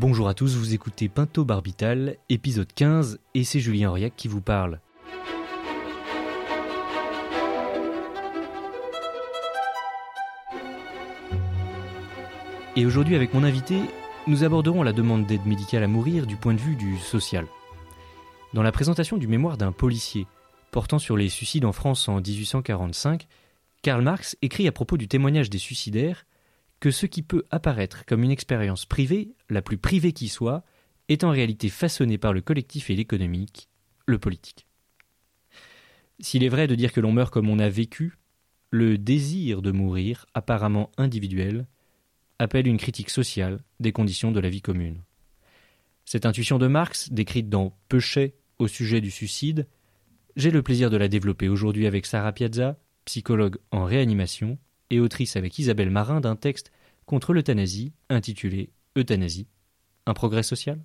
Bonjour à tous, vous écoutez Pinto Barbital, épisode 15, et c'est Julien Auriac qui vous parle. Et aujourd'hui, avec mon invité, nous aborderons la demande d'aide médicale à mourir du point de vue du social. Dans la présentation du mémoire d'un policier portant sur les suicides en France en 1845, Karl Marx écrit à propos du témoignage des suicidaires que ce qui peut apparaître comme une expérience privée, la plus privée qui soit, est en réalité façonné par le collectif et l'économique, le politique. S'il est vrai de dire que l'on meurt comme on a vécu, le désir de mourir, apparemment individuel, appelle une critique sociale des conditions de la vie commune. Cette intuition de Marx, décrite dans Peuchet au sujet du suicide, j'ai le plaisir de la développer aujourd'hui avec Sarah Piazza, psychologue en réanimation, et autrice avec Isabelle Marin d'un texte contre l'euthanasie intitulé Euthanasie, un progrès social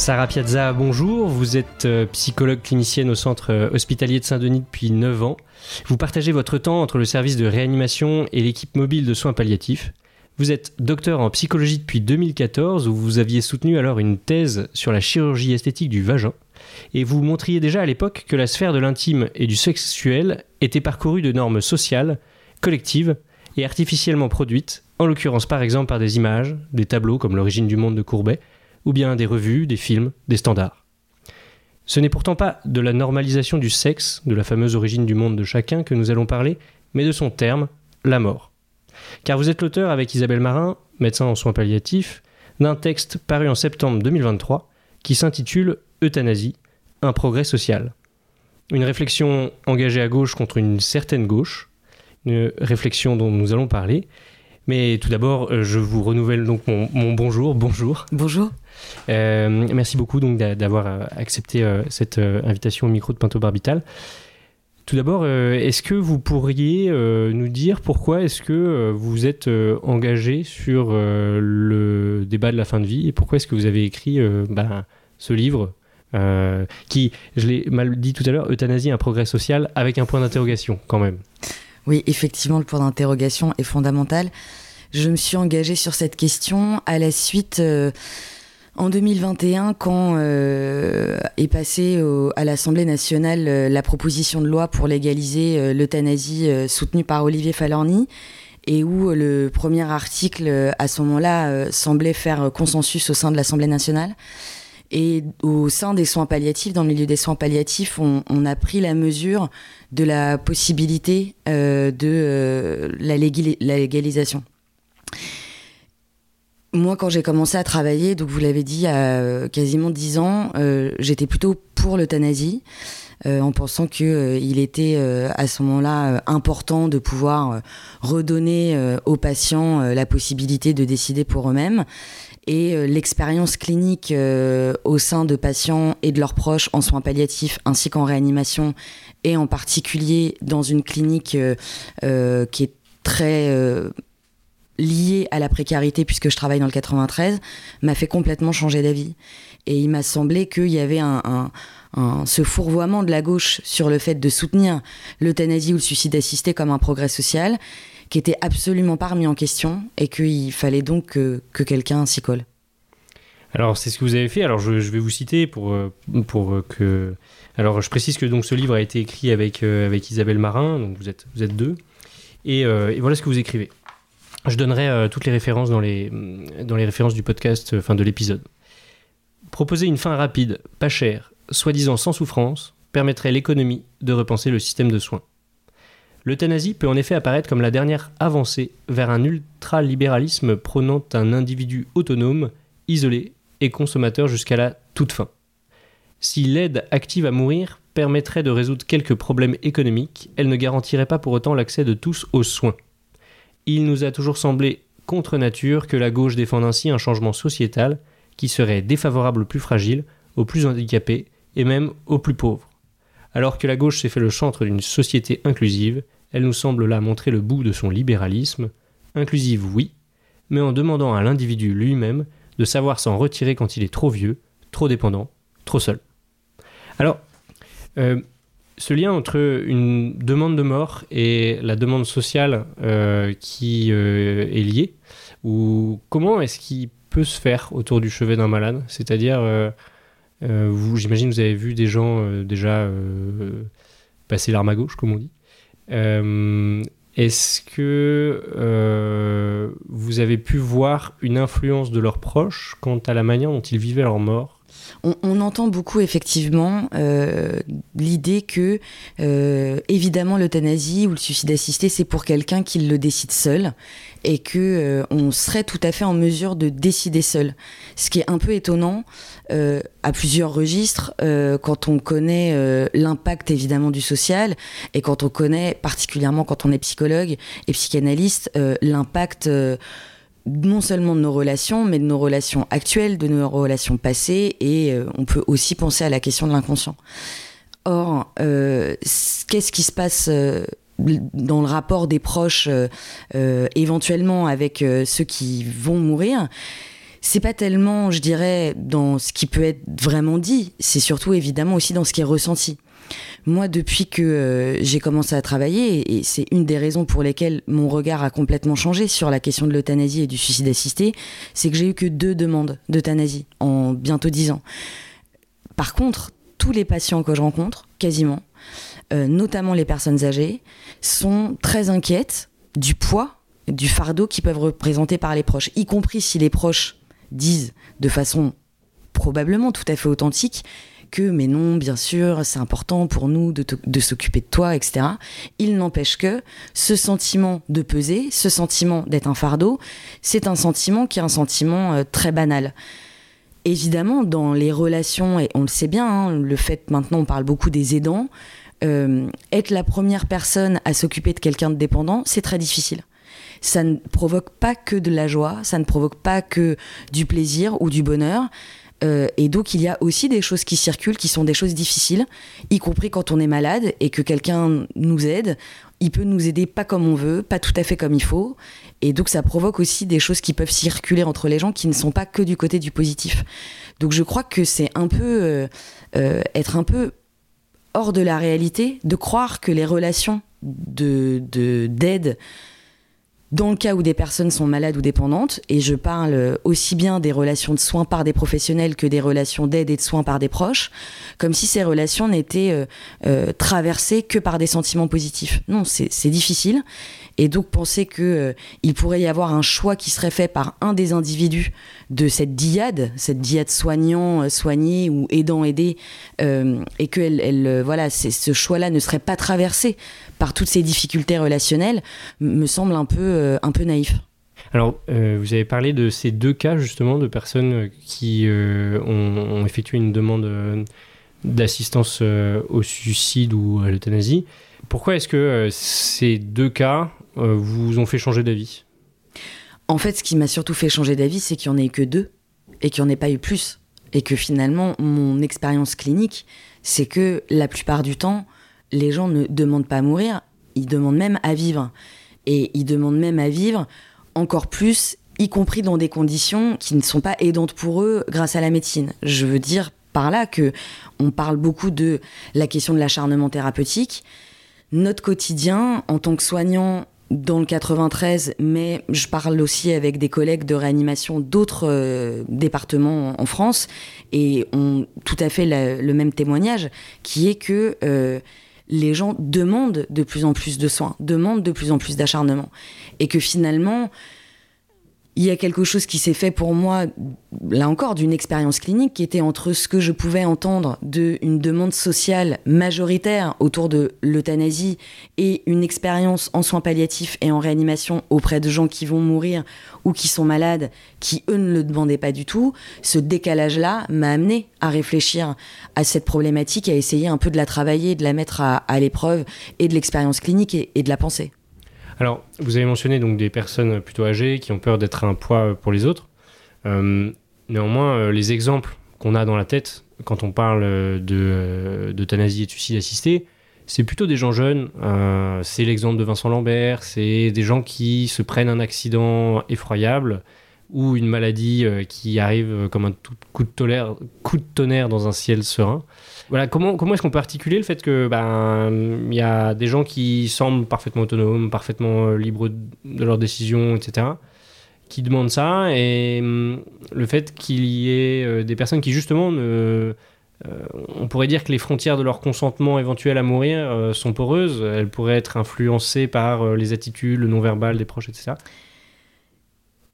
Sarah Piazza, bonjour. Vous êtes euh, psychologue clinicienne au centre euh, hospitalier de Saint-Denis depuis 9 ans. Vous partagez votre temps entre le service de réanimation et l'équipe mobile de soins palliatifs. Vous êtes docteur en psychologie depuis 2014 où vous aviez soutenu alors une thèse sur la chirurgie esthétique du vagin et vous montriez déjà à l'époque que la sphère de l'intime et du sexuel était parcourue de normes sociales, collectives et artificiellement produites, en l'occurrence par exemple par des images, des tableaux comme l'origine du monde de Courbet, ou bien des revues, des films, des standards. Ce n'est pourtant pas de la normalisation du sexe, de la fameuse origine du monde de chacun que nous allons parler, mais de son terme, la mort. Car vous êtes l'auteur avec Isabelle Marin, médecin en soins palliatifs, d'un texte paru en septembre 2023 qui s'intitule Euthanasie, un progrès social. Une réflexion engagée à gauche contre une certaine gauche, une réflexion dont nous allons parler. Mais tout d'abord, euh, je vous renouvelle donc mon, bonjour. Bonjour. Bonjour. Euh, merci beaucoup donc d'avoir euh, accepté cette invitation au micro de Pinto Barbital. Tout d'abord, euh, est-ce que vous pourriez euh, nous dire pourquoi est-ce que euh, vous êtes engagé sur le débat de la fin de vie et pourquoi est-ce que vous avez écrit ben, ce livre qui, je l'ai mal dit tout à l'heure, Euthanasie, un progrès social avec un point d'interrogation quand même Oui, effectivement, le point d'interrogation est fondamental. Je me suis engagée sur cette question à la suite en 2021, quand euh, est passée à l'Assemblée nationale euh, la proposition de loi pour légaliser euh, l'euthanasie soutenue par Olivier Falorni, et où le premier article, à ce moment-là, semblait faire consensus au sein de l'Assemblée nationale. Et au sein des soins palliatifs, dans le milieu des soins palliatifs, on, a pris la mesure de la possibilité de la, la légalisation. Moi, quand j'ai commencé à travailler, donc vous l'avez dit, à euh, quasiment 10 ans, euh, j'étais plutôt pour l'euthanasie, euh, en pensant qu'il était à ce moment-là important de pouvoir redonner aux patients la possibilité de décider pour eux-mêmes. Et l'expérience clinique au sein de patients et de leurs proches en soins palliatifs ainsi qu'en réanimation, et en particulier dans une clinique qui est très lié à la précarité, puisque je travaille dans le 93, m'a fait complètement changer d'avis. Et il m'a semblé qu'il y avait un, ce fourvoiement de la gauche sur le fait de soutenir l'euthanasie ou le suicide assisté comme un progrès social, qui était absolument pas remis en question, et qu'il fallait donc que, quelqu'un s'y colle. Alors c'est ce que vous avez fait. Alors je, vais vous citer pour euh, pour euh, que. Alors je précise que donc ce livre a été écrit avec euh, avec Isabelle Marin. Donc vous êtes vous êtes deux. et voilà ce que vous écrivez. Je donnerai euh, toutes les références dans les, références du podcast, enfin de l'épisode. Proposer une fin rapide, pas chère, soi-disant sans souffrance, permettrait l'économie de repenser le système de soins. L'euthanasie peut en effet apparaître comme la dernière avancée vers un ultralibéralisme prônant un individu autonome, isolé et consommateur jusqu'à la toute fin. Si l'aide active à mourir permettrait de résoudre quelques problèmes économiques, elle ne garantirait pas pour autant l'accès de tous aux soins il nous a toujours semblé contre nature que la gauche défende ainsi un changement sociétal qui serait défavorable aux plus fragiles, aux plus handicapés et même aux plus pauvres. Alors que la gauche s'est fait le chantre d'une société inclusive, elle nous semble là montrer le bout de son libéralisme. Inclusive, oui, mais en demandant à l'individu lui-même de savoir s'en retirer quand il est trop vieux, trop dépendant, trop seul. Alors, euh, ce lien entre une demande de mort et la demande sociale euh, qui euh, est liée, ou comment est-ce qu'il peut se faire autour du chevet d'un malade? C'est-à-dire, vous, j'imagine, vous avez vu des gens déjà passer l'arme à gauche, comme on dit. Est-ce que vous avez pu voir une influence de leurs proches quant à la manière dont ils vivaient leur mort on, entend beaucoup effectivement euh, l'idée que euh, évidemment l'euthanasie ou le suicide assisté c'est pour quelqu'un qui le décide seul et que euh, on serait tout à fait en mesure de décider seul. Ce qui est un peu étonnant à plusieurs registres quand on connaît l'impact évidemment du social et quand on connaît particulièrement quand on est psychologue et psychanalyste l'impact non seulement de nos relations, mais de nos relations actuelles, de nos relations passées, et euh, on peut aussi penser à la question de l'inconscient. Or, euh, qu'est-ce qui se passe euh, dans le rapport des proches éventuellement avec ceux qui vont mourir? C'est pas tellement, je dirais, dans ce qui peut être vraiment dit, c'est surtout évidemment aussi dans ce qui est ressenti. Moi, depuis que euh, j'ai commencé à travailler, et c'est une des raisons pour lesquelles mon regard a complètement changé sur la question de l'euthanasie et du suicide assisté, c'est que j'ai eu que deux demandes d'euthanasie en bientôt dix ans. Par contre, tous les patients que je rencontre, quasiment, euh, notamment les personnes âgées, sont très inquiètes du poids, du fardeau qu'ils peuvent représenter par les proches, y compris si les proches disent de façon probablement tout à fait authentique que, mais non, bien sûr, c'est important pour nous de, s'occuper de toi, etc. Il n'empêche que ce sentiment de peser, ce sentiment d'être un fardeau, c'est un sentiment qui est un sentiment euh, très banal. Évidemment, dans les relations, et on le sait bien, hein, le fait maintenant, on parle beaucoup des aidants, euh, être la première personne à s'occuper de quelqu'un de dépendant, c'est très difficile ça ne provoque pas que de la joie, ça ne provoque pas que du plaisir ou du bonheur. Euh, et donc il y a aussi des choses qui circulent qui sont des choses difficiles, y compris quand on est malade et que quelqu'un nous aide. Il peut nous aider pas comme on veut, pas tout à fait comme il faut. Et donc ça provoque aussi des choses qui peuvent circuler entre les gens qui ne sont pas que du côté du positif. Donc je crois que c'est un peu euh, euh, être un peu hors de la réalité de croire que les relations de d'aide dans le cas où des personnes sont malades ou dépendantes, et je parle aussi bien des relations de soins par des professionnels que des relations d'aide et de soins par des proches, comme si ces relations n'étaient euh, euh, traversées que par des sentiments positifs. Non, c'est difficile. Et donc penser qu'il euh, pourrait y avoir un choix qui serait fait par un des individus de cette diade, cette diade soignant, soigné ou aidant, aidé, et que voilà, ce choix-là ne serait pas traversé par toutes ces difficultés relationnelles, me semble un peu euh, un peu naïf. Alors, euh, vous avez parlé de ces deux cas justement de personnes qui euh, ont, effectué une demande d'assistance au suicide ou à l'euthanasie. Pourquoi est-ce que ces deux cas vous ont fait changer d'avis? En fait, ce qui m'a surtout fait changer d'avis, c'est qu'il n'y en ait que deux et qu'il n'y en ait pas eu plus. Et que finalement, mon expérience clinique, c'est que la plupart du temps, les gens ne demandent pas à mourir, ils demandent même à vivre. Et ils demandent même à vivre encore plus, y compris dans des conditions qui ne sont pas aidantes pour eux grâce à la médecine. Je veux dire par là que on parle beaucoup de la question de l'acharnement thérapeutique. Notre quotidien en tant que soignant dans le 93, mais je parle aussi avec des collègues de réanimation d'autres euh, départements en, France et ont tout à fait le même témoignage, qui est que euh, les gens demandent de plus en plus de soins, demandent de plus en plus d'acharnement. Et que finalement, il y a quelque chose qui s'est fait pour moi, là encore, d'une expérience clinique qui était entre ce que je pouvais entendre d'une demande sociale majoritaire autour de l'euthanasie et une expérience en soins palliatifs et en réanimation auprès de gens qui vont mourir ou qui sont malades, qui eux ne le demandaient pas du tout. Ce décalage-là m'a amené à réfléchir à cette problématique, à essayer un peu de la travailler, de la mettre à, l'épreuve et de l'expérience clinique et de la penser. Alors, vous avez mentionné donc des personnes plutôt âgées qui ont peur d'être un poids pour les autres. Euh, néanmoins, euh, les exemples qu'on a dans la tête quand on parle euh, d'euthanasie et de suicide assisté, c'est plutôt des gens jeunes. c'est l'exemple de Vincent Lambert, c'est des gens qui se prennent un accident effroyable, ou une maladie qui arrive comme un coup de tonnerre dans un ciel serein. Voilà, comment, comment est-ce qu'on peut articuler le fait que ben il y a des gens qui semblent parfaitement autonomes, parfaitement libres de leurs décisions, etc qui demandent ça et hum, le fait qu'il y ait euh, des personnes qui justement ne, euh, on pourrait dire que les frontières de leur consentement éventuel à mourir euh, sont poreuses, elles pourraient être influencées par les attitudes, le non-verbal des proches, etc.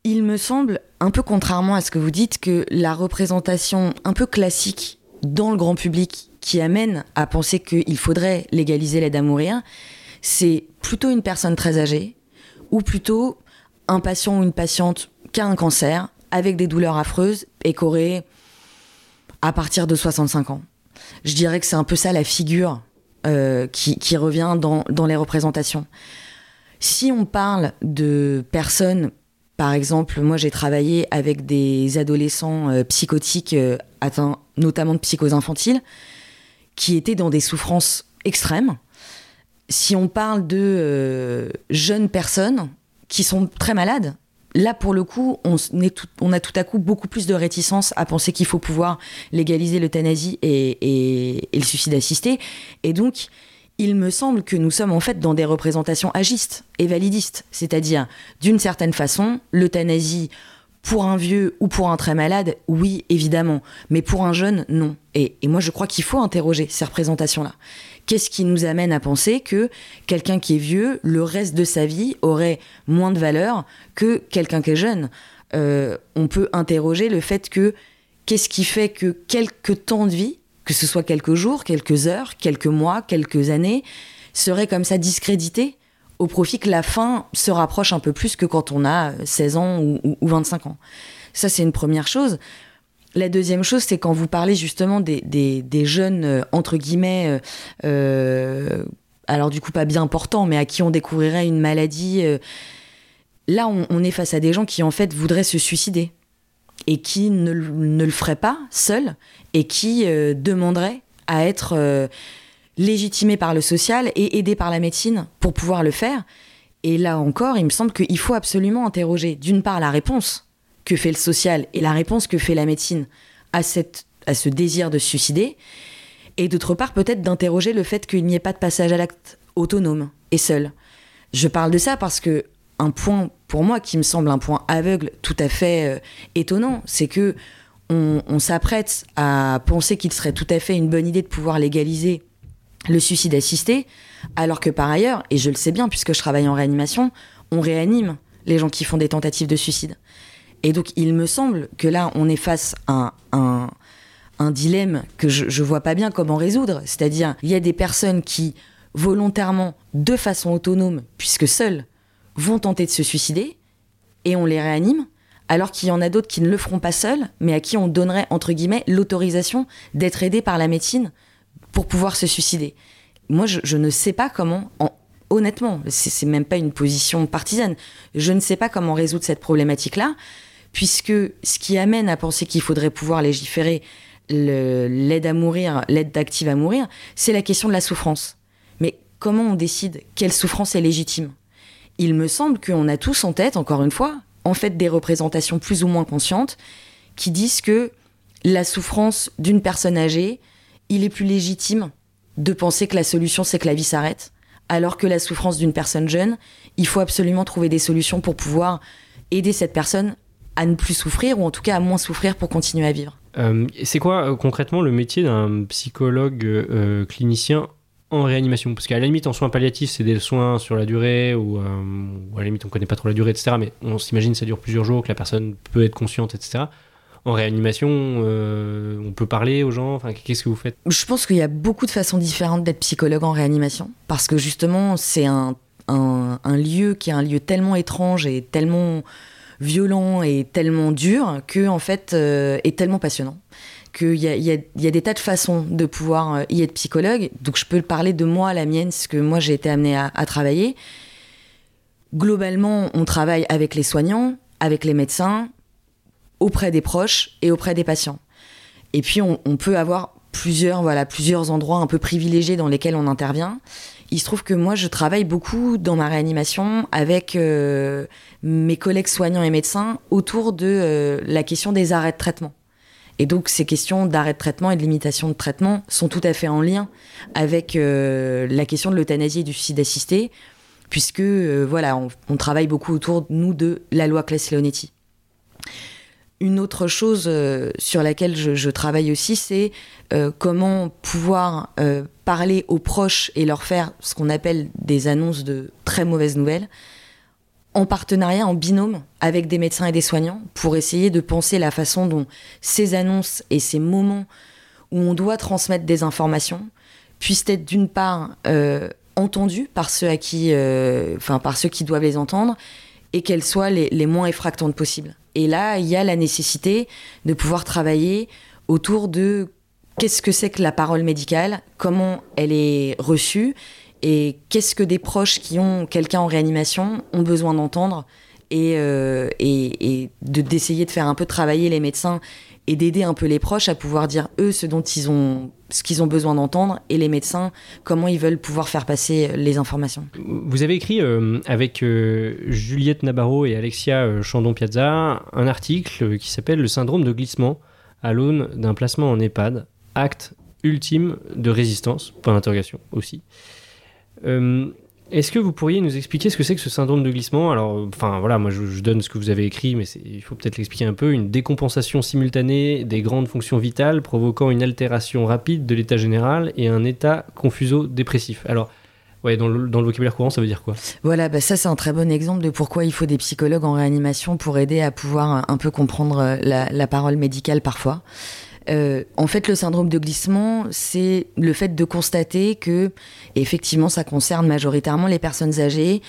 Il me semble, un peu contrairement à ce que vous dites, que la représentation un peu classique dans le grand public qui amène à penser qu'il faudrait légaliser l'aide à mourir, c'est plutôt une personne très âgée, ou plutôt un patient ou une patiente qui a un cancer avec des douleurs affreuses et qui à partir de 65 ans. Je dirais que c'est un peu ça la figure euh, qui, revient dans, les représentations. Si on parle de personnes, par exemple, moi j'ai travaillé avec des adolescents euh, psychotiques euh, atteints notamment de psychose infantile, qui étaient dans des souffrances extrêmes. Si on parle de jeunes personnes, qui sont très malades. Là, pour le coup, on, on, a tout à coup beaucoup plus de réticence à penser qu'il faut pouvoir légaliser l'euthanasie et, le suicide assisté. Et donc, il me semble que nous sommes en fait dans des représentations agistes et validistes. C'est-à-dire, d'une certaine façon, l'euthanasie pour un vieux ou pour un très malade, oui, évidemment. Mais pour un jeune, non. Et, moi, je crois qu'il faut interroger ces représentations-là. Qu'est-ce qui nous amène à penser que quelqu'un qui est vieux, le reste de sa vie, aurait moins de valeur que quelqu'un qui est jeune? Euh, On peut interroger le fait que qu'est-ce qui fait que quelques temps de vie, que ce soit quelques jours, quelques heures, quelques mois, quelques années, seraient comme ça discrédités au profit que la fin se rapproche un peu plus que quand on a 16 ans ou, ou 25 ans. Ça, c'est une première chose. La deuxième chose, c'est quand vous parlez justement des, jeunes, euh, entre guillemets, euh, euh, alors du coup pas bien portants, mais à qui on découvrirait une maladie. là, on, est face à des gens qui en fait voudraient se suicider et qui ne, le feraient pas seuls et qui demanderaient à être légitimés par le social et aidés par la médecine pour pouvoir le faire. Et là encore, il me semble qu'il faut absolument interroger d'une part la réponse que fait le social et la réponse que fait la médecine à, cette, à ce désir de suicider, et d'autre part peut-être d'interroger le fait qu'il n'y ait pas de passage à l'acte autonome et seul. Je parle de ça parce que un point pour moi qui me semble un point aveugle tout à fait euh, étonnant, c'est que on, s'apprête à penser qu'il serait tout à fait une bonne idée de pouvoir légaliser le suicide assisté, alors que par ailleurs, et je le sais bien puisque je travaille en réanimation, on réanime les gens qui font des tentatives de suicide. Et donc, il me semble que là, on est face à un, un, dilemme que je ne vois pas bien comment résoudre. C'est-à-dire, il y a des personnes qui, volontairement, de façon autonome, puisque seules, vont tenter de se suicider, et on les réanime, alors qu'il y en a d'autres qui ne le feront pas seuls, mais à qui on donnerait, entre guillemets, l'autorisation d'être aidé par la médecine pour pouvoir se suicider. Moi, je, ne sais pas comment, en, honnêtement, c'est même pas une position partisane, je ne sais pas comment résoudre cette problématique-là puisque ce qui amène à penser qu'il faudrait pouvoir légiférer l'aide à mourir, l'aide d'active à mourir, c'est la question de la souffrance. Mais comment on décide quelle souffrance est légitime? Il me semble qu'on a tous en tête, encore une fois, en fait des représentations plus ou moins conscientes qui disent que la souffrance d'une personne âgée, il est plus légitime de penser que la solution c'est que la vie s'arrête, alors que la souffrance d'une personne jeune, il faut absolument trouver des solutions pour pouvoir aider cette personne à ne plus souffrir ou en tout cas à moins souffrir pour continuer à vivre. Euh, c'est quoi euh, concrètement le métier d'un psychologue euh, clinicien en réanimation Parce qu'à la limite, en soins palliatifs, c'est des soins sur la durée, ou, à la limite, on connaît pas trop la durée, etc. Mais on s'imagine que ça dure plusieurs jours, que la personne peut être consciente, etc. En réanimation, on peut parler aux gens enfin, Qu'est-ce que vous faites? Je pense qu'il y a beaucoup de façons différentes d'être psychologue en réanimation, parce que justement, c'est un, lieu qui est un lieu tellement étrange et tellement violent et tellement dur que en fait euh, est tellement passionnant qu'il y a, y, a, des tas de façons de pouvoir euh, y être psychologue. Donc je peux parler de moi, la mienne, ce que moi j'ai été amenée à, travailler. Globalement, on travaille avec les soignants, avec les médecins, auprès des proches et auprès des patients. Et puis on, on peut avoir plusieurs, voilà, plusieurs endroits un peu privilégiés dans lesquels on intervient. Il se trouve que moi, je travaille beaucoup dans ma réanimation avec euh, mes collègues soignants et médecins autour de euh, la question des arrêts de traitement. Et donc, ces questions d'arrêt de traitement et de limitation de traitement sont tout à fait en lien avec euh, la question de l'euthanasie et du suicide assisté, puisque, voilà, on, travaille beaucoup autour, nous, de la loi Claes-Leonetti. Une autre chose sur laquelle je travaille aussi, c'est comment pouvoir parler aux proches et leur faire ce qu'on appelle des annonces de très mauvaises nouvelles, en partenariat, en binôme avec des médecins et des soignants, pour essayer de penser la façon dont ces annonces et ces moments où on doit transmettre des informations puissent être d'une part euh, entendus par ceux à qui, euh, enfin par ceux qui doivent les entendre, et qu'elles soient les, les moins effractantes possibles. Et là, il y a la nécessité de pouvoir travailler autour de qu'est-ce que c'est que la parole médicale, comment elle est reçue et qu'est-ce que des proches qui ont quelqu'un en réanimation ont besoin d'entendre et, euh, d'essayer de faire un peu travailler les médecins et d'aider un peu les proches à pouvoir dire eux ce dont ils ont ce qu'ils ont besoin d'entendre et les médecins comment ils veulent pouvoir faire passer les informations. Vous avez écrit euh, avec euh, Juliette Nabarro et Alexia Chandon-Piazza un article qui s'appelle Le syndrome de glissement à l'aune d'un placement en EHPAD acte ultime de résistance, point d'interrogation aussi. Euh, est-ce que vous pourriez nous expliquer ce que c'est que ce syndrome de glissement? Alors, enfin voilà, moi je, donne ce que vous avez écrit, mais il faut peut-être l'expliquer un peu. Une décompensation simultanée des grandes fonctions vitales provoquant une altération rapide de l'état général et un état confuso-dépressif. Alors, ouais, dans le, vocabulaire courant, ça veut dire quoi? Voilà, bah ça c'est un très bon exemple de pourquoi il faut des psychologues en réanimation pour aider à pouvoir un peu comprendre la, la parole médicale parfois. Euh, en fait, le syndrome de glissement, c'est le fait de constater que, effectivement, ça concerne majoritairement les personnes âgées.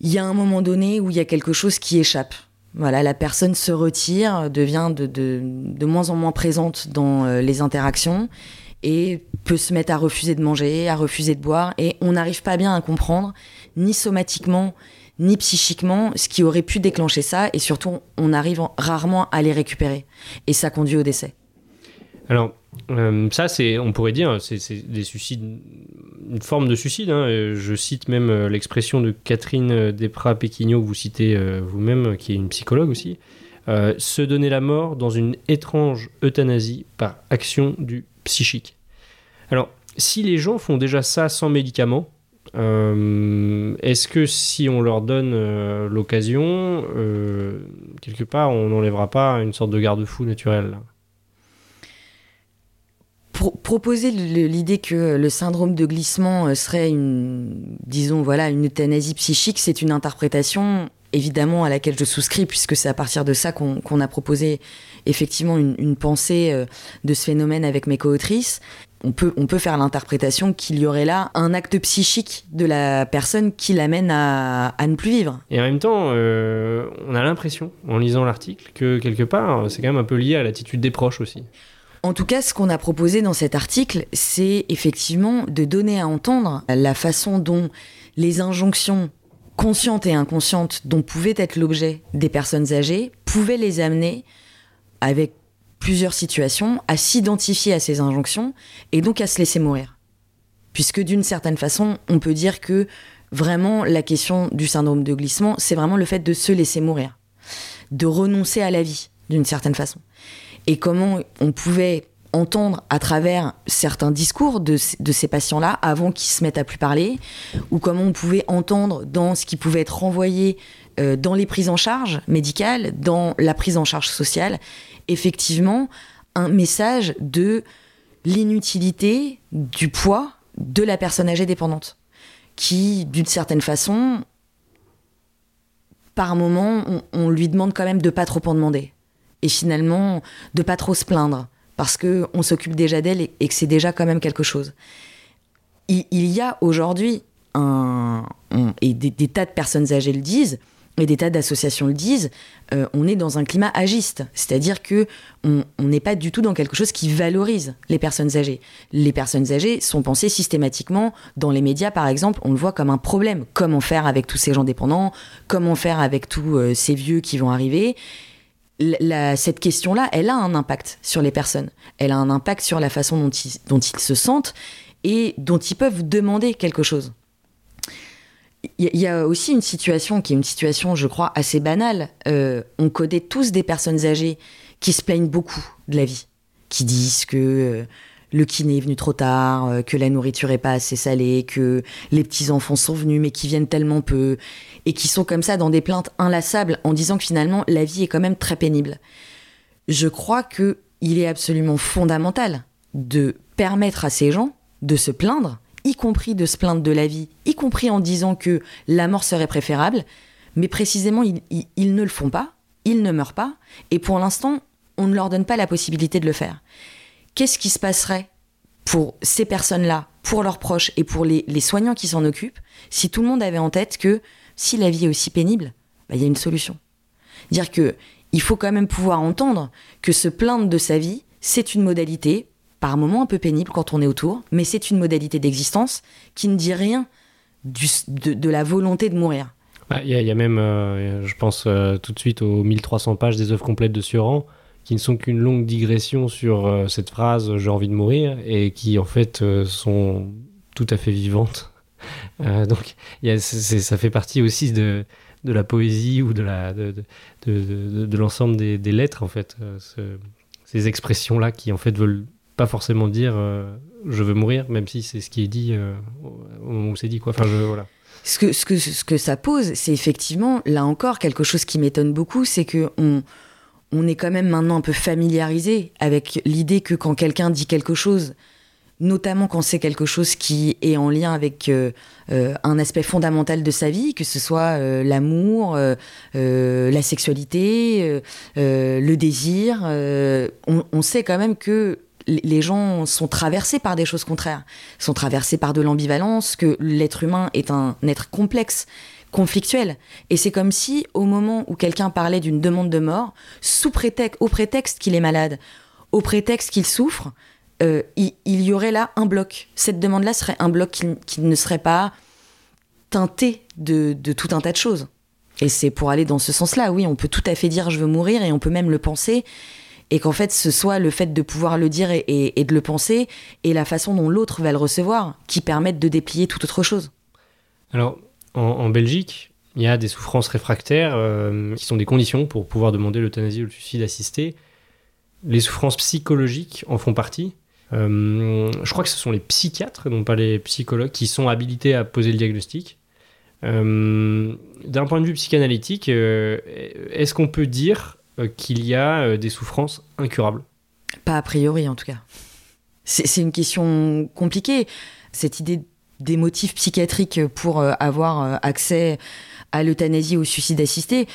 Il y a un moment donné où il y a quelque chose qui échappe. Voilà, la personne se retire, devient de, moins en moins présente dans euh, les interactions et peut se mettre à refuser de manger, à refuser de boire, et on n'arrive pas bien à comprendre, ni somatiquement, ni psychiquement ce qui aurait pu déclencher ça, et surtout, on arrive rarement à les récupérer. Et ça conduit au décès. Alors, euh, ça, c'est, on pourrait dire, c'est, des suicides, une forme de suicide. Hein. Je cite même euh, l'expression de Catherine Desprats-Péquignot, que vous citez euh, vous-même, qui est une psychologue aussi. se donner la mort dans une étrange euthanasie par action du psychique. Alors, si les gens font déjà ça sans médicaments, euh, est-ce que si on leur donne euh, l'occasion, euh, quelque part, on n'enlèvera pas une sorte de garde-fou naturel? Proposer l'idée que le syndrome de glissement serait une, disons voilà, une euthanasie psychique, c'est une interprétation évidemment à laquelle je souscris puisque c'est à partir de ça qu'on a proposé effectivement une, une pensée de ce phénomène avec mes co-autrices on peut, on peut faire l'interprétation qu'il y aurait là un acte psychique de la personne qui l'amène à, ne plus vivre. Et en même temps, euh, on a l'impression, en lisant l'article, que quelque part, c'est quand même un peu lié à l'attitude des proches aussi. En tout cas, ce qu'on a proposé dans cet article, c'est effectivement de donner à entendre la façon dont les injonctions conscientes et inconscientes dont pouvaient être l'objet des personnes âgées pouvaient les amener avec plusieurs situations, à s'identifier à ces injonctions et donc à se laisser mourir. Puisque d'une certaine façon, on peut dire que vraiment la question du syndrome de glissement, c'est vraiment le fait de se laisser mourir, de renoncer à la vie d'une certaine façon. Et comment on pouvait entendre à travers certains discours de, ces patients-là avant qu'ils se mettent à plus parler, ou comment on pouvait entendre dans ce qui pouvait être renvoyé euh, dans les prises en charge médicales, dans la prise en charge sociale, effectivement un message de l'inutilité du poids de la personne âgée dépendante, qui, d'une certaine façon, par moment, on, lui demande quand même de pas trop en demander. Et finalement, de pas trop se plaindre, parce qu'on s'occupe déjà d'elle et, que c'est déjà quand même quelque chose. Il, y a aujourd'hui, un, et des, tas de personnes âgées le disent, et des tas d'associations le disent, euh, on est dans un climat agiste, c'est-à-dire que on n'est pas du tout dans quelque chose qui valorise les personnes âgées. Les personnes âgées sont pensées systématiquement dans les médias, par exemple, on le voit comme un problème. Comment faire avec tous ces gens dépendants? Comment faire avec tous euh, ces vieux qui vont arriver? Cette question-là, elle a un impact sur les personnes. Elle a un impact sur la façon dont ils, dont ils se sentent et dont ils peuvent demander quelque chose. Il y, a aussi une situation qui est une situation, je crois, assez banale. Euh, on connaît tous des personnes âgées qui se plaignent beaucoup de la vie, qui disent que euh, le kiné est venu trop tard, euh, que la nourriture est pas assez salée, que les petits-enfants sont venus mais qui viennent tellement peu, et qui sont comme ça dans des plaintes inlassables en disant que finalement la vie est quand même très pénible. Je crois que il est absolument fondamental de permettre à ces gens de se plaindre, y compris de se plaindre de la vie, y compris en disant que la mort serait préférable, mais précisément ils, ne le font pas, ils ne meurent pas, et pour l'instant, on ne leur donne pas la possibilité de le faire. Qu'est-ce qui se passerait pour ces personnes-là, pour leurs proches et pour les, soignants qui s'en occupent, si tout le monde avait en tête que si la vie est aussi pénible, bah, il y a une solution. Dire que il faut quand même pouvoir entendre que se plaindre de sa vie, c'est une modalité par moments un peu pénible quand on est autour, mais c'est une modalité d'existence qui ne dit rien de, la volonté de mourir. Il y, a même, euh, je pense euh, tout de suite aux 1300 pages des œuvres complètes de Sioran, qui ne sont qu'une longue digression sur euh, cette phrase j'ai envie de mourir et qui en fait sont tout à fait vivantes. donc ça fait partie aussi de, la poésie ou de l'ensemble des, lettres en fait ces expressions là qui en fait veulent pas forcément dire euh, je veux mourir, même si c'est ce qui est dit euh, au moment c'est dit. Quoi. Enfin, voilà. Ce que, ce, que, ce que ça pose, c'est effectivement, là encore, quelque chose qui m'étonne beaucoup, c'est que on, on est quand même maintenant un peu familiarisé avec l'idée que quand quelqu'un dit quelque chose, notamment quand c'est quelque chose qui est en lien avec euh, un aspect fondamental de sa vie, que ce soit l'amour, la sexualité, le désir. On, sait quand même que les gens sont traversés par des choses contraires, sont traversés par de l'ambivalence, que l'être humain est un être complexe, conflictuel. Et c'est comme si, au moment où quelqu'un parlait d'une demande de mort, sous prétexte, au prétexte qu'il est malade, au prétexte qu'il souffre, euh, il, y aurait là un bloc. Cette demande-là serait un bloc qui, ne serait pas teinté de, de tout un tas de choses. Et c'est pour aller dans ce sens-là, oui, on peut tout à fait dire je veux mourir et on peut même le penser et qu'en fait ce soit le fait de pouvoir le dire et, de le penser et la façon dont l'autre va le recevoir qui permettent de déplier toute autre chose. Alors en, Belgique, il y a des souffrances réfractaires euh, qui sont des conditions pour pouvoir demander l'euthanasie ou le suicide assisté. Les souffrances psychologiques en font partie. Euh, je crois que ce sont les psychiatres, non pas les psychologues, qui sont habilités à poser le diagnostic. Euh, d'un point de vue psychanalytique, est-ce qu'on peut dire qu'il y a euh, des souffrances incurables Pas a priori en tout cas. C'est une question compliquée. Cette idée des motifs psychiatriques pour euh, avoir accès à l'euthanasie ou au suicide assisté,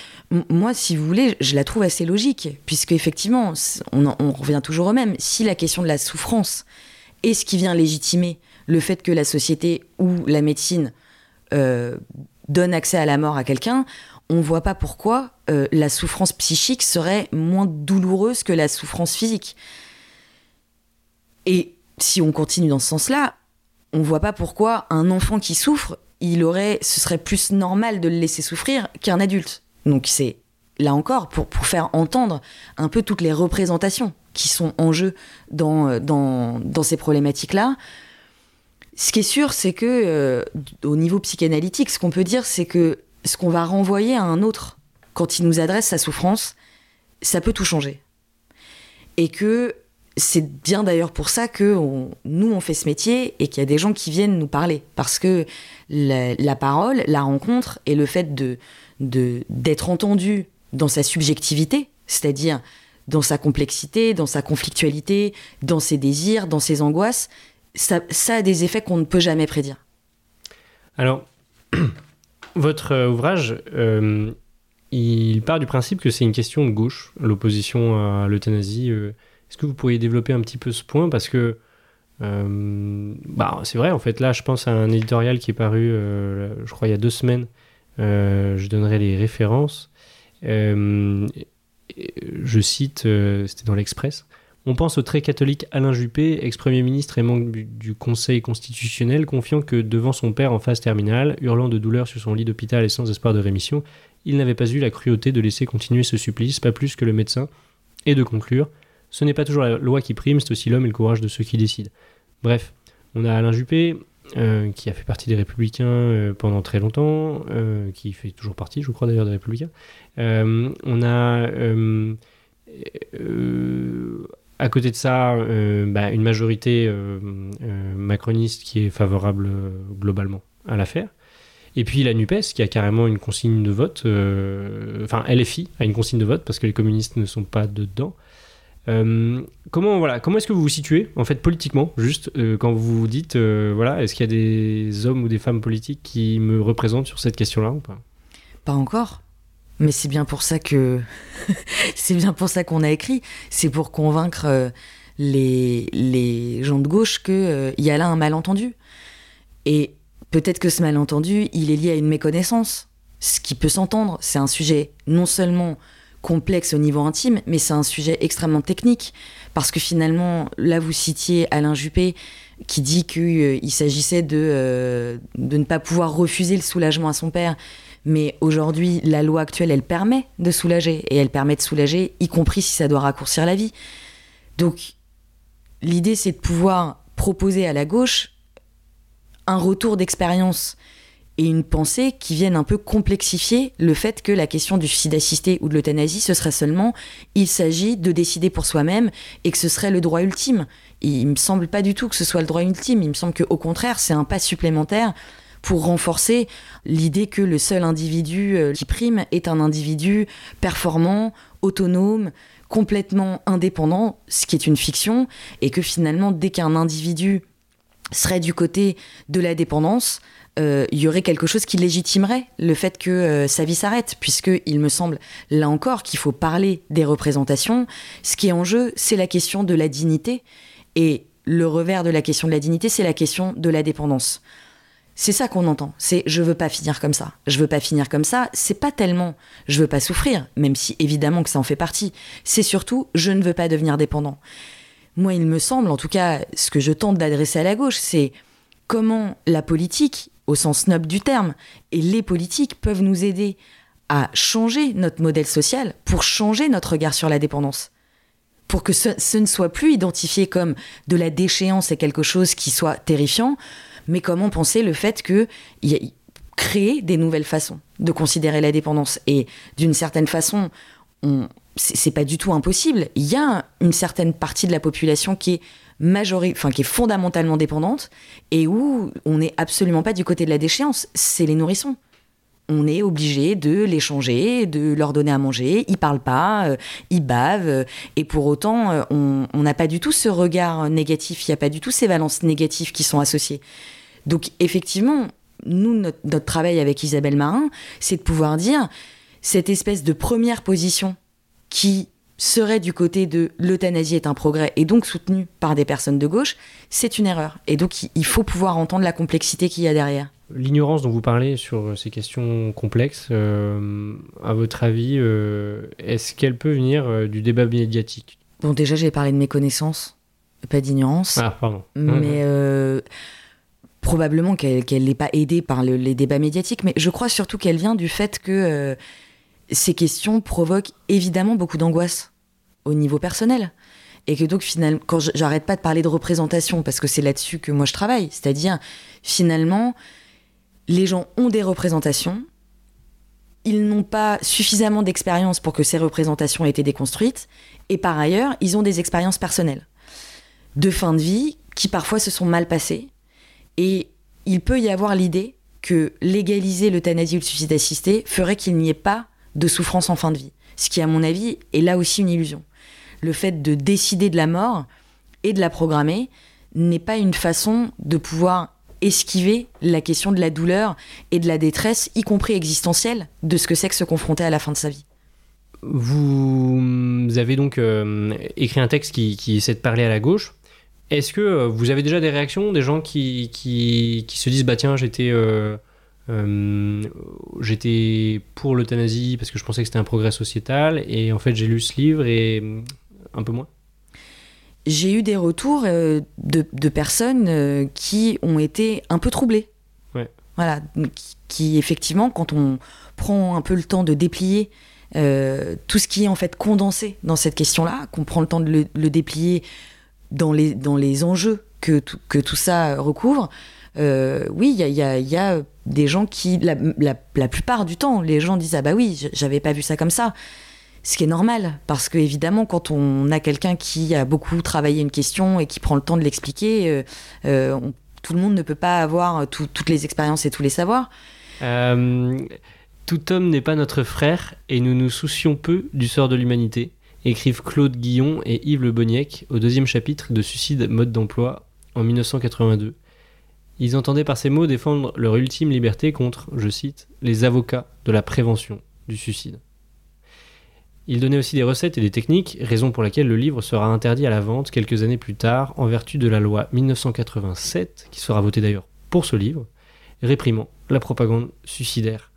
moi, si vous voulez, je la trouve assez logique, puisque effectivement, on, revient toujours au même. Si la question de la souffrance est ce qui vient légitimer le fait que la société ou la médecine donne accès à la mort à quelqu'un, on voit pas pourquoi euh, la souffrance psychique serait moins douloureuse que la souffrance physique. Et si on continue dans ce sens-là, on voit pas pourquoi un enfant qui souffre, il aurait, ce serait plus normal de le laisser souffrir qu'un adulte. Donc c'est là encore pour, pour faire entendre un peu toutes les représentations qui sont en jeu dans, euh, dans, dans ces problématiques-là. Ce qui est sûr, c'est que euh, au niveau psychanalytique, ce qu'on peut dire, c'est que ce qu'on va renvoyer à un autre quand il nous adresse sa souffrance, ça peut tout changer. Et que c'est bien d'ailleurs pour ça que nous, on fait ce métier et qu'il y a des gens qui viennent nous parler. Parce que la, parole, la rencontre et le fait de, d'être entendu dans sa subjectivité, c'est-à-dire dans sa complexité, dans sa conflictualité, dans ses désirs, dans ses angoisses, ça, ça a des effets qu'on ne peut jamais prédire. Alors, votre euh, ouvrage, euh, il part du principe que c'est une question de gauche, l'opposition à l'euthanasie. Euh. Est-ce que vous pourriez développer un petit peu ce point? Parce que bah, c'est vrai, en fait, là, je pense à un éditorial qui est paru, je crois, il y a deux semaines. je donnerai les références. je cite, c'était dans l'Express. On pense au très catholique Alain Juppé, ex-premier ministre et membre du Conseil constitutionnel, confiant que devant son père en phase terminale, hurlant de douleur sur son lit d'hôpital et sans espoir de rémission, il n'avait pas eu la cruauté de laisser continuer ce supplice, pas plus que le médecin, et de conclure Ce n'est pas toujours la loi qui prime, c'est aussi l'homme et le courage de ceux qui décident. Bref, On a Alain Juppé, qui a fait partie des Républicains pendant très longtemps, qui fait toujours partie, je crois d'ailleurs, des Républicains. on a à côté de ça, bah, une majorité macroniste qui est favorable globalement à l'affaire. Et puis la NUPES qui a carrément une consigne de vote, euh, enfin LFI a une consigne de vote parce que les communistes ne sont pas dedans. Euh, comment voilà, comment est-ce que vous vous situez en fait politiquement, juste euh, quand vous vous dites voilà, est-ce qu'il y a des hommes ou des femmes politiques qui me représentent sur cette question-là ou pas? Pas encore. Mais c'est bien pour ça que c'est bien pour ça qu'on a écrit. C'est pour convaincre les, les gens de gauche qu'il y a là un malentendu. Et Peut-être que ce malentendu, il est lié à une méconnaissance. Ce qui peut s'entendre, c'est un sujet non seulement complexe au niveau intime, mais c'est un sujet extrêmement technique. Parce que finalement, là, vous citiez Alain Juppé qui dit qu'il euh, s'agissait euh, de ne pas pouvoir refuser le soulagement à son père. Mais aujourd'hui, la loi actuelle, elle permet de soulager. Et elle permet de soulager, y compris si ça doit raccourcir la vie. Donc, l'idée, c'est de pouvoir proposer à la gauche un retour d'expérience et une pensée qui viennent un peu complexifier le fait que la question du suicide assisté ou de l'euthanasie, ce serait seulement il s'agit de décider pour soi-même et que ce serait le droit ultime. il me semble pas du tout que ce soit le droit ultime, il me semble qu'au contraire, c'est un pas supplémentaire pour renforcer l'idée que le seul individu euh, qui prime est un individu performant, autonome, complètement indépendant, ce qui est une fiction, et que finalement, dès qu'un individu serait du côté de la dépendance, euh, il y aurait quelque chose qui légitimerait le fait que euh, sa vie s'arrête, puisque il me semble là encore qu'il faut parler des représentations. Ce qui est en jeu, c'est la question de la dignité, et le revers de la question de la dignité, c'est la question de la dépendance. C'est ça qu'on entend. C'est je veux pas finir comme ça. Je veux pas finir comme ça. C'est pas tellement je veux pas souffrir, même si évidemment que ça en fait partie. C'est surtout je ne veux pas devenir dépendant moi, il me semble, en tout cas, ce que je tente d'adresser à la gauche, c'est comment la politique, au sens noble du terme, et les politiques peuvent nous aider à changer notre modèle social pour changer notre regard sur la dépendance. Pour que ce, ne soit plus identifié comme de la déchéance et quelque chose qui soit terrifiant, mais comment penser le fait que y a, créer des nouvelles façons de considérer la dépendance? Et d'une certaine façon, on, c'est pas du tout impossible. Il y a une certaine partie de la population qui est majori enfin qui est fondamentalement dépendante et où on n'est absolument pas du côté de la déchéance. C'est les nourrissons. On est obligé de les changer, de leur donner à manger. Ils parlent pas, euh, ils bavent, et pour autant, euh, on n'a pas du tout ce regard négatif. Il n'y a pas du tout ces valences négatives qui sont associées. Donc effectivement, nous, notre, notre travail avec Isabelle Marin, c'est de pouvoir dire cette espèce de première position qui serait du côté de l'euthanasie est un progrès et donc soutenu par des personnes de gauche, c'est une erreur. Et donc il faut pouvoir entendre la complexité qu'il y a derrière. L'ignorance dont vous parlez sur ces questions complexes, euh, à votre avis, euh, est-ce qu'elle peut venir euh, du débat médiatique? Bon, déjà, j'ai parlé de méconnaissance, pas d'ignorance. Ah, pardon. Mais probablement qu'elle n'est pas aidée par les débats médiatiques, mais je crois surtout qu'elle vient du fait que ces questions provoquent évidemment beaucoup d'angoisse au niveau personnel. Et que donc finalement, quand j'arrête pas de parler de représentation, parce que c'est là-dessus que moi je travaille, c'est-à-dire finalement, les gens ont des représentations, ils n'ont pas suffisamment d'expérience pour que ces représentations aient été déconstruites, et par ailleurs, ils ont des expériences personnelles de fin de vie qui parfois se sont mal passées, et il peut y avoir l'idée que légaliser l'euthanasie ou le suicide assisté ferait qu'il n'y ait pas de souffrance en fin de vie. Ce qui, à mon avis, est là aussi une illusion. Le fait de décider de la mort et de la programmer n'est pas une façon de pouvoir esquiver la question de la douleur et de la détresse, y compris existentielle, de ce que c'est que se confronter à la fin de sa vie. Vous avez donc euh, écrit un texte qui, essaie de parler à la gauche. Est-ce que euh, vous avez déjà des réactions, des gens qui, qui, se disent bah tiens j'étais euh, euh, j'étais pour l'euthanasie parce que je pensais que c'était un progrès sociétal et en fait j'ai lu ce livre et un peu moins? J'ai eu des retours euh, de, personnes qui ont été un peu troublées. Voilà, qui, effectivement, quand on prend un peu le temps de déplier tout ce qui est en fait condensé dans cette question-là, qu'on prend le temps de le, déplier dans les, dans les enjeux que, tout, que tout ça recouvre, oui, il y a, y a, des gens qui, la, la, plupart du temps, les gens disent Ah bah oui, j'avais pas vu ça comme ça. Ce qui est normal, parce que évidemment, quand on a quelqu'un qui a beaucoup travaillé une question et qui prend le temps de l'expliquer, tout le monde ne peut pas avoir toutes les expériences et tous les savoirs. Tout homme n'est pas notre frère et nous nous soucions peu du sort de l'humanité, écrivent Claude Guillon et Yves Le au deuxième chapitre de Suicide mode d'emploi en 1982. Ils entendaient par ces mots défendre leur ultime liberté contre, je cite, les avocats de la prévention du suicide. Ils donnaient aussi des recettes et des techniques, raison pour laquelle le livre sera interdit à la vente quelques années plus tard en vertu de la loi 1987, qui sera votée d'ailleurs pour ce livre, réprimant la propagande suicidaire.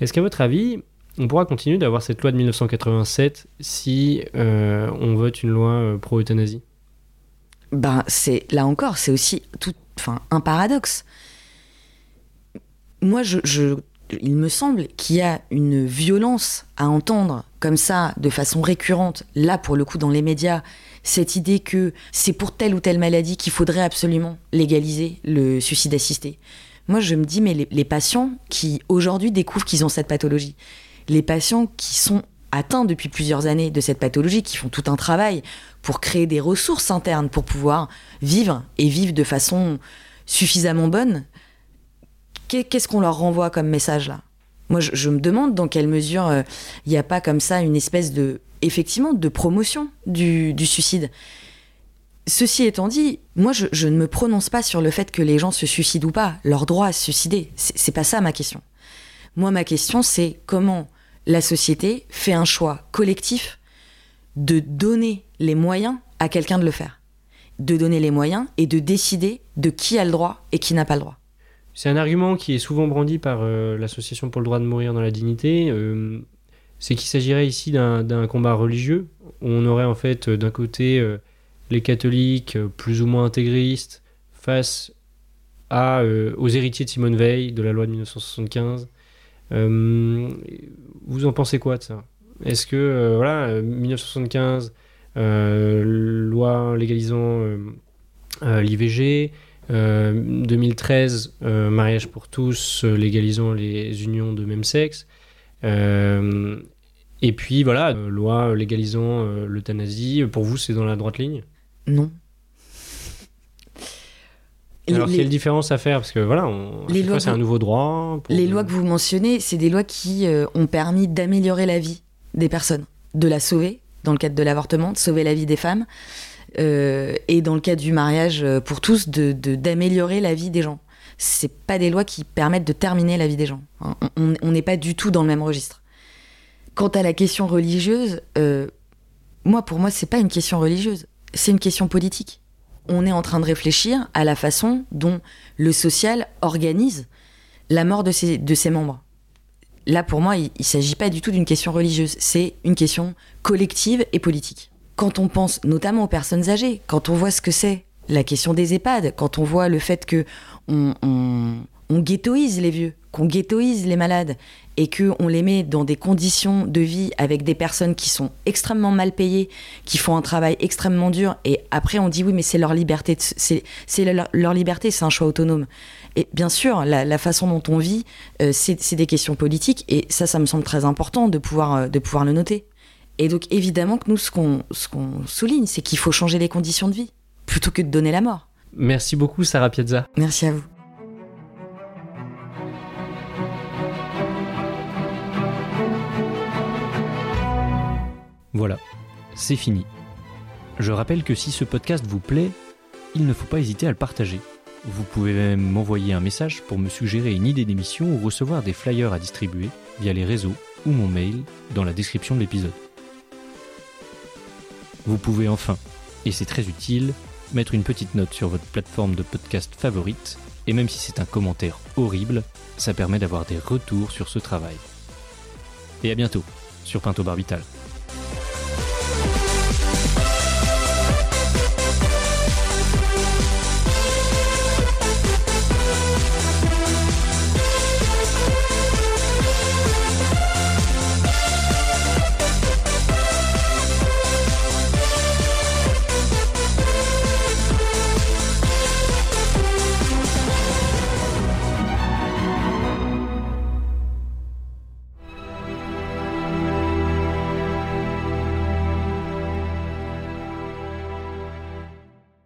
Est-ce qu'à votre avis, on pourra continuer d'avoir cette loi de 1987 si euh, on vote une loi euh, pro-euthanasie Ben, c'est là encore, c'est aussi tout, un paradoxe. Moi, je, il me semble qu'il y a une violence à entendre comme ça, de façon récurrente, là pour le coup dans les médias, cette idée que c'est pour telle ou telle maladie qu'il faudrait absolument légaliser le suicide assisté. Moi, je me dis, mais les, patients qui aujourd'hui découvrent qu'ils ont cette pathologie, les patients qui sont atteints depuis plusieurs années de cette pathologie, qui font tout un travail pour créer des ressources internes pour pouvoir vivre et vivre de façon suffisamment bonne, qu'est-ce qu'on leur renvoie comme message là? Moi, je, me demande dans quelle mesure euh, il n'y a pas comme ça une espèce de, effectivement, de promotion du suicide. Ceci étant dit, moi je, ne me prononce pas sur le fait que les gens se suicident ou pas, leur droit à se suicider. C'est pas ça ma question. Moi ma question c'est comment la société fait un choix collectif de donner les moyens à quelqu'un de le faire. De donner les moyens et de décider de qui a le droit et qui n'a pas le droit. C'est un argument qui est souvent brandi par euh, l'Association pour le droit de mourir dans la dignité. Euh, c'est qu'il s'agirait ici d'un combat religieux. On aurait en fait d'un côté euh, les catholiques euh, plus ou moins intégristes face euh, aux héritiers de Simone Veil, de la loi de 1975. Euh, vous en pensez quoi de ça? Est-ce que, voilà, 1975, loi légalisant l'IVG, 2013, mariage pour tous, légalisant les unions de même sexe, et puis voilà, loi légalisant l'euthanasie, pour vous c'est dans la droite ligne? Non. Alors, quelle différence à faire Parce que voilà, c'est un nouveau droit. Les lois que vous mentionnez, c'est des lois qui euh, ont permis d'améliorer la vie des personnes, de la sauver, dans le cadre de l'avortement, de sauver la vie des femmes, euh, et dans le cadre du mariage euh, pour tous, d'améliorer de, la vie des gens. C'est pas des lois qui permettent de terminer la vie des gens. Hein. On n'est pas du tout dans le même registre. Quant à la question religieuse, moi, pour moi, c'est pas une question religieuse c'est une question politique. On est en train de réfléchir à la façon dont le social organise la mort de ses, membres. Là, pour moi, il ne s'agit pas du tout d'une question religieuse, c'est une question collective et politique. Quand on pense notamment aux personnes âgées, quand on voit ce que c'est la question des EHPAD, quand on voit le fait que on, on ghettoise les vieux, qu'on ghettoise les malades et qu'on les met dans des conditions de vie avec des personnes qui sont extrêmement mal payées, qui font un travail extrêmement dur, et après on dit oui mais c'est leur liberté, c'est leur, liberté, c'est un choix autonome. Et bien sûr, la, façon dont on vit, euh, c'est des questions politiques, et ça, ça me semble très important de pouvoir, euh, de pouvoir le noter. Et donc évidemment que nous, ce qu'on qu'on souligne, c'est qu'il faut changer les conditions de vie, plutôt que de donner la mort. Merci beaucoup Sarah Piazza. Merci à vous. Voilà, c'est fini. Je rappelle que si ce podcast vous plaît, il ne faut pas hésiter à le partager. Vous pouvez même m'envoyer un message pour me suggérer une idée d'émission ou recevoir des flyers à distribuer via les réseaux ou mon mail dans la description de l'épisode. Vous pouvez enfin, et c'est très utile, mettre une petite note sur votre plateforme de podcast favorite, et même si c'est un commentaire horrible, ça permet d'avoir des retours sur ce travail. Et à bientôt sur Pinto Barbital.